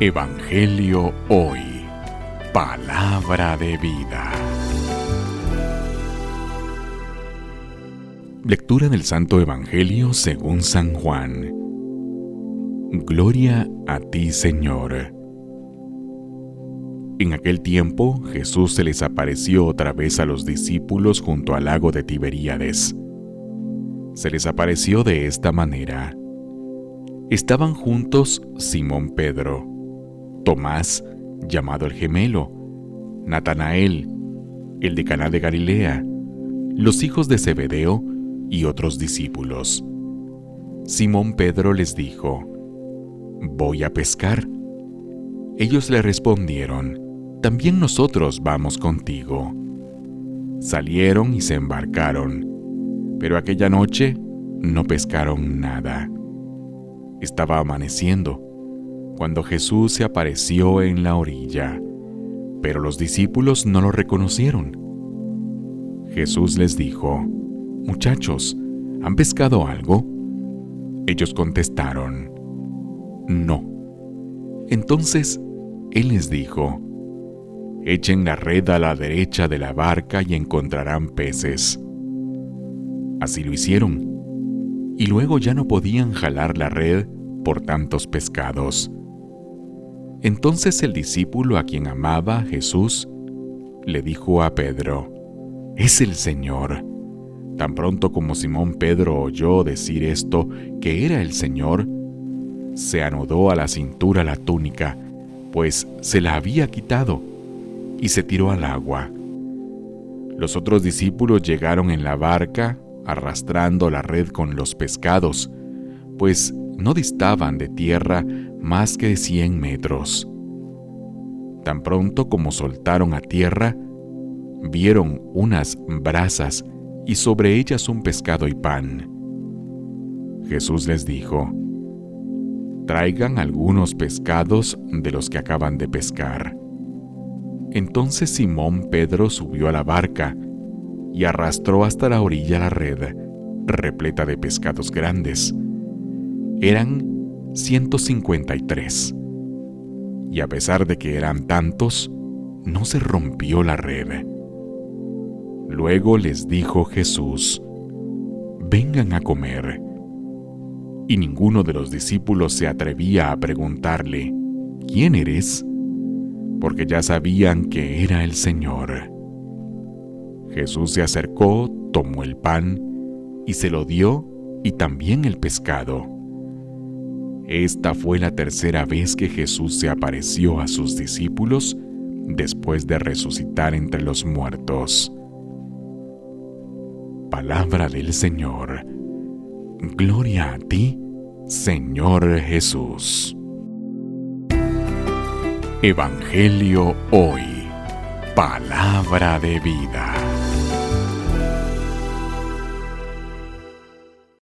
Evangelio Hoy. Palabra de vida. Lectura del Santo Evangelio según San Juan. Gloria a ti, Señor. En aquel tiempo Jesús se les apareció otra vez a los discípulos junto al lago de Tiberíades. Se les apareció de esta manera. Estaban juntos Simón Pedro, Tomás, llamado el gemelo, Natanael, el de Caná de Galilea, los hijos de Zebedeo y otros discípulos. Simón Pedro les dijo, Voy a pescar. Ellos le respondieron, También nosotros vamos contigo. Salieron y se embarcaron, pero aquella noche no pescaron nada. Estaba amaneciendo cuando Jesús se apareció en la orilla, pero los discípulos no lo reconocieron. Jesús les dijo, Muchachos, ¿han pescado algo? Ellos contestaron, No. Entonces Él les dijo, Echen la red a la derecha de la barca y encontrarán peces. Así lo hicieron, y luego ya no podían jalar la red por tantos pescados. Entonces el discípulo a quien amaba Jesús le dijo a Pedro, Es el Señor. Tan pronto como Simón Pedro oyó decir esto, que era el Señor, se anudó a la cintura la túnica, pues se la había quitado, y se tiró al agua. Los otros discípulos llegaron en la barca, arrastrando la red con los pescados, pues no distaban de tierra más que cien metros. Tan pronto como soltaron a tierra, vieron unas brasas y sobre ellas un pescado y pan. Jesús les dijo, traigan algunos pescados de los que acaban de pescar. Entonces Simón Pedro subió a la barca y arrastró hasta la orilla la red, repleta de pescados grandes eran 153. Y a pesar de que eran tantos, no se rompió la red. Luego les dijo Jesús, vengan a comer. Y ninguno de los discípulos se atrevía a preguntarle, ¿quién eres? Porque ya sabían que era el Señor. Jesús se acercó, tomó el pan y se lo dio y también el pescado esta fue la tercera vez que Jesús se apareció a sus discípulos después de resucitar entre los muertos. Palabra del Señor. Gloria a ti, Señor Jesús. Evangelio hoy. Palabra de vida.